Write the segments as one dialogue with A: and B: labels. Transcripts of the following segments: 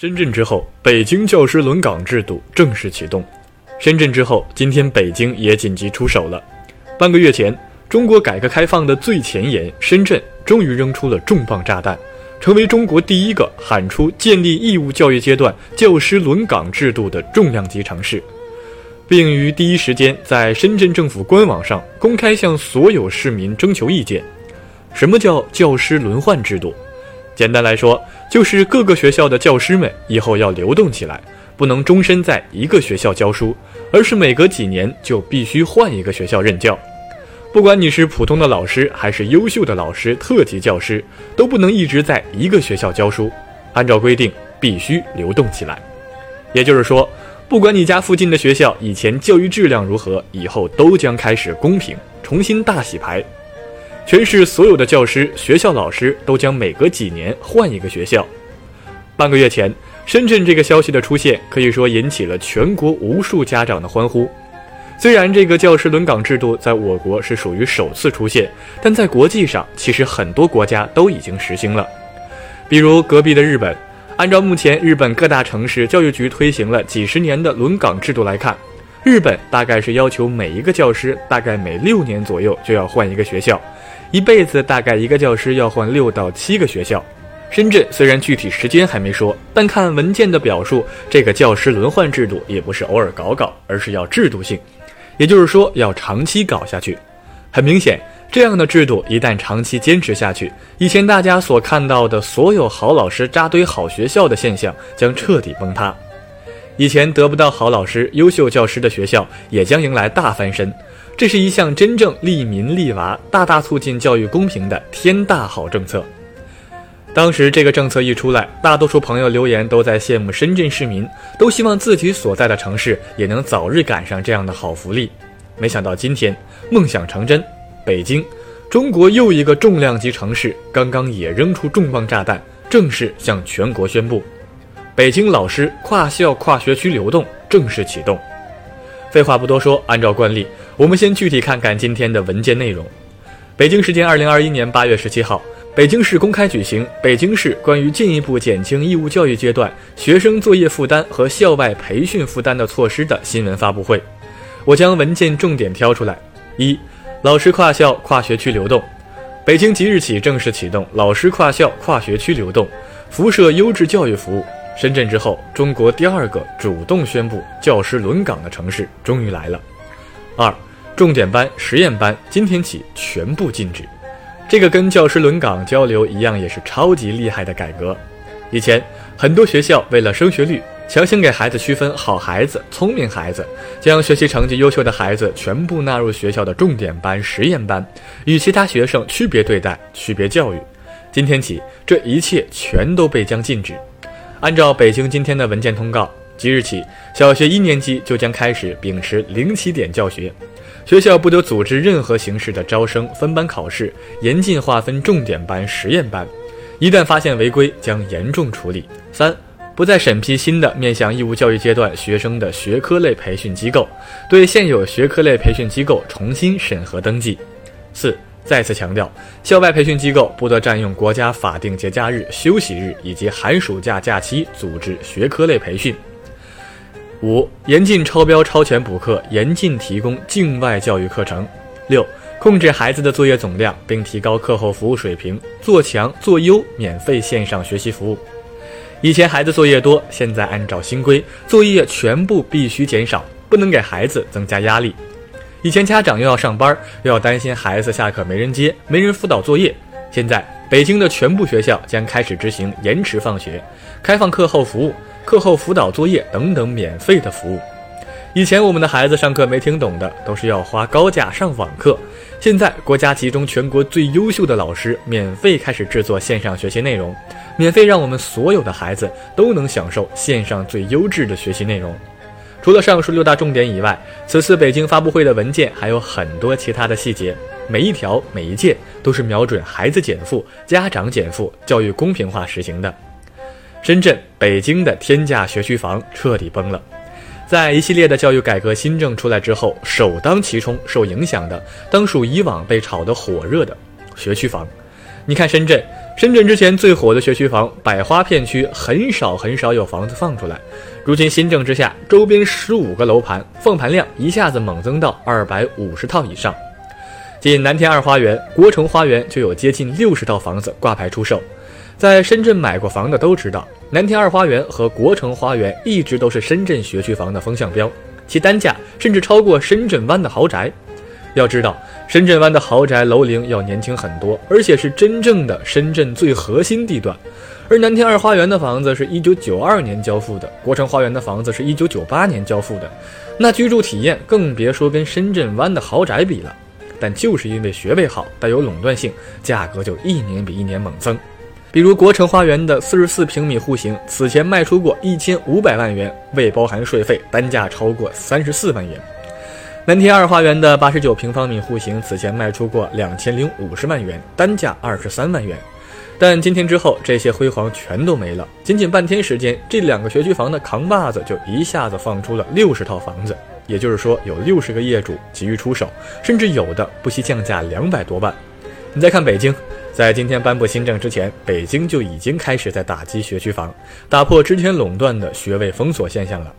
A: 深圳之后，北京教师轮岗制度正式启动。深圳之后，今天北京也紧急出手了。半个月前，中国改革开放的最前沿深圳终于扔出了重磅炸弹，成为中国第一个喊出建立义务教育阶段教师轮岗制度的重量级城市，并于第一时间在深圳政府官网上公开向所有市民征求意见。什么叫教师轮换制度？简单来说，就是各个学校的教师们以后要流动起来，不能终身在一个学校教书，而是每隔几年就必须换一个学校任教。不管你是普通的老师，还是优秀的老师、特级教师，都不能一直在一个学校教书。按照规定，必须流动起来。也就是说，不管你家附近的学校以前教育质量如何，以后都将开始公平，重新大洗牌。全市所有的教师、学校老师都将每隔几年换一个学校。半个月前，深圳这个消息的出现，可以说引起了全国无数家长的欢呼。虽然这个教师轮岗制度在我国是属于首次出现，但在国际上，其实很多国家都已经实行了。比如隔壁的日本，按照目前日本各大城市教育局推行了几十年的轮岗制度来看，日本大概是要求每一个教师大概每六年左右就要换一个学校。一辈子大概一个教师要换六到七个学校。深圳虽然具体时间还没说，但看文件的表述，这个教师轮换制度也不是偶尔搞搞，而是要制度性，也就是说要长期搞下去。很明显，这样的制度一旦长期坚持下去，以前大家所看到的所有好老师扎堆好学校的现象将彻底崩塌。以前得不到好老师、优秀教师的学校也将迎来大翻身。这是一项真正利民利娃、大大促进教育公平的天大好政策。当时这个政策一出来，大多数朋友留言都在羡慕深圳市民，都希望自己所在的城市也能早日赶上这样的好福利。没想到今天梦想成真，北京，中国又一个重量级城市，刚刚也扔出重磅炸弹，正式向全国宣布：北京老师跨校跨学区流动正式启动。废话不多说，按照惯例，我们先具体看看今天的文件内容。北京时间二零二一年八月十七号，北京市公开举行《北京市关于进一步减轻义务教育阶段学生作业负担和校外培训负担的措施》的新闻发布会。我将文件重点挑出来：一、老师跨校跨学区流动，北京即日起正式启动老师跨校跨学区流动，辐射优质教育服务。深圳之后，中国第二个主动宣布教师轮岗的城市终于来了。二，重点班、实验班今天起全部禁止。这个跟教师轮岗交流一样，也是超级厉害的改革。以前很多学校为了升学率，强行给孩子区分好孩子、聪明孩子，将学习成绩优秀的孩子全部纳入学校的重点班、实验班，与其他学生区别对待、区别教育。今天起，这一切全都被将禁止。按照北京今天的文件通告，即日起，小学一年级就将开始秉持零起点教学，学校不得组织任何形式的招生、分班考试，严禁划分重点班、实验班，一旦发现违规，将严重处理。三，不再审批新的面向义务教育阶段学生的学科类培训机构，对现有学科类培训机构重新审核登记。四。再次强调，校外培训机构不得占用国家法定节假日、休息日以及寒暑假假期组织学科类培训。五、严禁超标超前补课，严禁提供境外教育课程。六、控制孩子的作业总量，并提高课后服务水平，做强做优免费线上学习服务。以前孩子作业多，现在按照新规，作业全部必须减少，不能给孩子增加压力。以前家长又要上班，又要担心孩子下课没人接、没人辅导作业。现在北京的全部学校将开始执行延迟放学、开放课后服务、课后辅导作业等等免费的服务。以前我们的孩子上课没听懂的，都是要花高价上网课。现在国家集中全国最优秀的老师，免费开始制作线上学习内容，免费让我们所有的孩子都能享受线上最优质的学习内容。除了上述六大重点以外，此次北京发布会的文件还有很多其他的细节，每一条每一件都是瞄准孩子减负、家长减负、教育公平化实行的。深圳、北京的天价学区房彻底崩了。在一系列的教育改革新政出来之后，首当其冲受影响的，当属以往被炒得火热的学区房。你看深圳，深圳之前最火的学区房百花片区很少很少有房子放出来，如今新政之下，周边十五个楼盘放盘量一下子猛增到二百五十套以上。仅南天二花园、国城花园就有接近六十套房子挂牌出售。在深圳买过房的都知道，南天二花园和国城花园一直都是深圳学区房的风向标，其单价甚至超过深圳湾的豪宅。要知道，深圳湾的豪宅楼龄要年轻很多，而且是真正的深圳最核心地段。而南天二花园的房子是一九九二年交付的，国城花园的房子是一九九八年交付的，那居住体验更别说跟深圳湾的豪宅比了。但就是因为学位好，带有垄断性，价格就一年比一年猛增。比如国城花园的四十四平米户型，此前卖出过一千五百万元，未包含税费，单价超过三十四万元。南天二花园的八十九平方米户型，此前卖出过两千零五十万元，单价二十三万元。但今天之后，这些辉煌全都没了。仅仅半天时间，这两个学区房的扛把子就一下子放出了六十套房子，也就是说，有六十个业主急于出手，甚至有的不惜降价两百多万。你再看北京，在今天颁布新政之前，北京就已经开始在打击学区房，打破之前垄断的学位封锁现象了。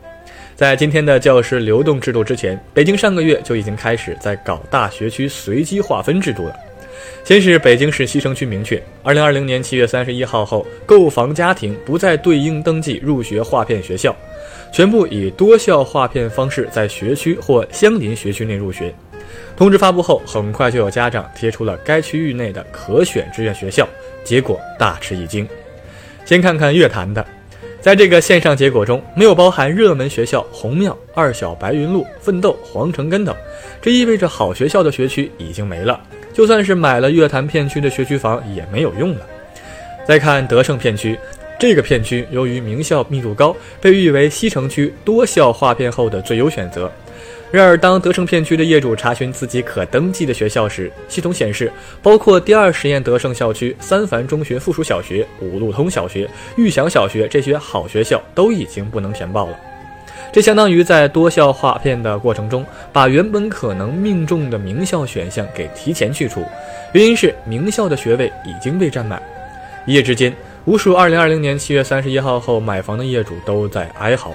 A: 在今天的教师流动制度之前，北京上个月就已经开始在搞大学区随机划分制度了。先是北京市西城区明确，二零二零年七月三十一号后，购房家庭不再对应登记入学划片学校，全部以多校划片方式在学区或相邻学区内入学。通知发布后，很快就有家长贴出了该区域内的可选志愿学校，结果大吃一惊。先看看乐坛的。在这个线上结果中，没有包含热门学校红庙、二小、白云路、奋斗、皇城根等，这意味着好学校的学区已经没了。就算是买了乐坛片区的学区房也没有用了。再看德胜片区，这个片区由于名校密度高，被誉为西城区多校划片后的最优选择。然而，当德胜片区的业主查询自己可登记的学校时，系统显示，包括第二实验德胜校区三凡中学附属小学、五路通小学、玉祥小学这些好学校都已经不能填报了。这相当于在多校划片的过程中，把原本可能命中的名校选项给提前去除。原因是名校的学位已经被占满。一夜之间，无数2020年7月31号后买房的业主都在哀嚎。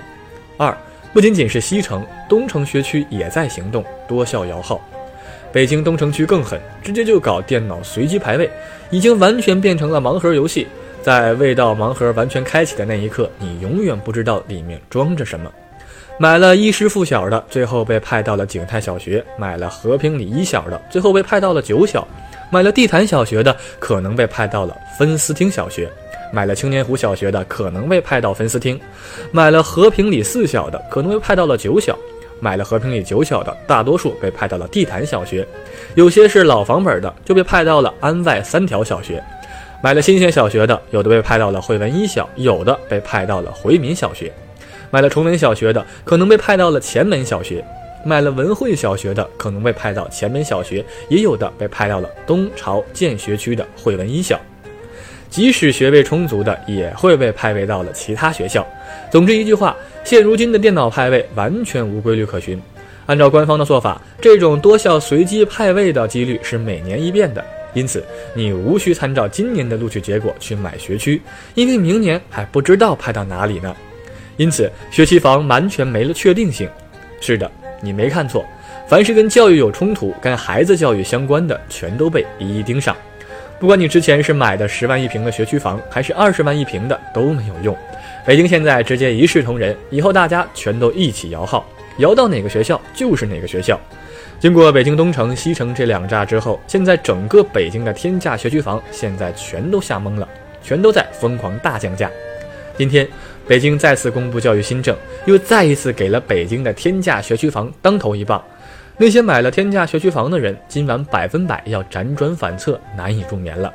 A: 二。不仅仅是西城、东城学区也在行动，多校摇号。北京东城区更狠，直接就搞电脑随机排位，已经完全变成了盲盒游戏。在未到盲盒完全开启的那一刻，你永远不知道里面装着什么。买了衣食附小的，最后被派到了景泰小学；买了和平里一小的，最后被派到了九小；买了地坛小学的，可能被派到了分思厅小学。买了青年湖小学的可能被派到分思厅，买了和平里四小的可能被派到了九小，买了和平里九小的大多数被派到了地坛小学，有些是老房本的就被派到了安外三条小学，买了新鲜小学的有的被派到了汇文一小，有的被派到了回民小学，买了崇文小学的可能被派到了前门小学，买了文汇小学的可能被派到前门小学，也有的被派到了东朝建学区的汇文一小。即使学位充足的，也会被派位到了其他学校。总之一句话，现如今的电脑派位完全无规律可循。按照官方的做法，这种多校随机派位的几率是每年一变的，因此你无需参照今年的录取结果去买学区，因为明年还不知道派到哪里呢。因此，学区房完全没了确定性。是的，你没看错，凡是跟教育有冲突、跟孩子教育相关的，全都被一一盯上。不管你之前是买的十万一平的学区房，还是二十万一平的，都没有用。北京现在直接一视同仁，以后大家全都一起摇号，摇到哪个学校就是哪个学校。经过北京东城、西城这两炸之后，现在整个北京的天价学区房现在全都吓懵了，全都在疯狂大降价。今天，北京再次公布教育新政，又再一次给了北京的天价学区房当头一棒。那些买了天价学区房的人，今晚百分百要辗转反侧，难以入眠了。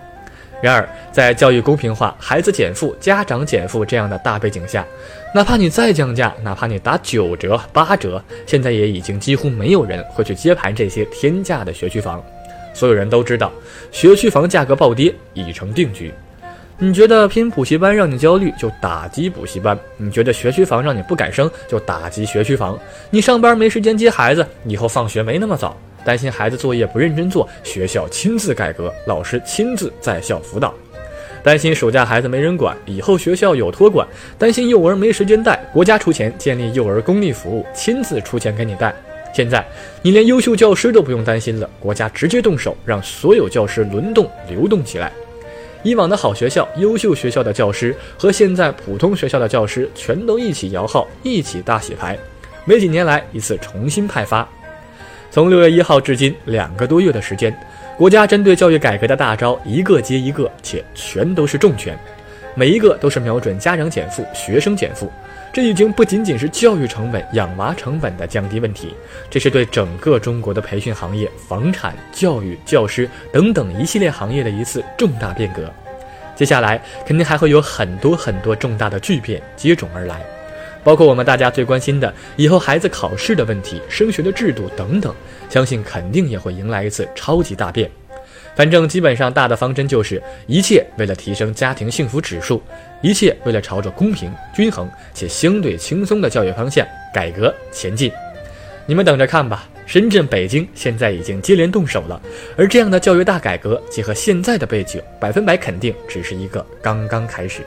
A: 然而，在教育公平化、孩子减负、家长减负这样的大背景下，哪怕你再降价，哪怕你打九折、八折，现在也已经几乎没有人会去接盘这些天价的学区房。所有人都知道，学区房价格暴跌已成定局。你觉得拼补习班让你焦虑，就打击补习班；你觉得学区房让你不敢生，就打击学区房。你上班没时间接孩子，以后放学没那么早，担心孩子作业不认真做，学校亲自改革，老师亲自在校辅导。担心暑假孩子没人管，以后学校有托管，担心幼儿没时间带，国家出钱建立幼儿公立服务，亲自出钱给你带。现在你连优秀教师都不用担心了，国家直接动手，让所有教师轮动流动起来。以往的好学校、优秀学校的教师和现在普通学校的教师全都一起摇号，一起大洗牌。没几年来一次重新派发。从六月一号至今两个多月的时间。国家针对教育改革的大招一个接一个，且全都是重拳，每一个都是瞄准家长减负、学生减负。这已经不仅仅是教育成本、养娃成本的降低问题，这是对整个中国的培训行业、房产、教育、教师等等一系列行业的一次重大变革。接下来肯定还会有很多很多重大的巨变接踵而来。包括我们大家最关心的以后孩子考试的问题、升学的制度等等，相信肯定也会迎来一次超级大变。反正基本上大的方针就是一切为了提升家庭幸福指数，一切为了朝着公平、均衡且相对轻松的教育方向改革前进。你们等着看吧，深圳、北京现在已经接连动手了，而这样的教育大改革结合现在的背景，百分百肯定只是一个刚刚开始。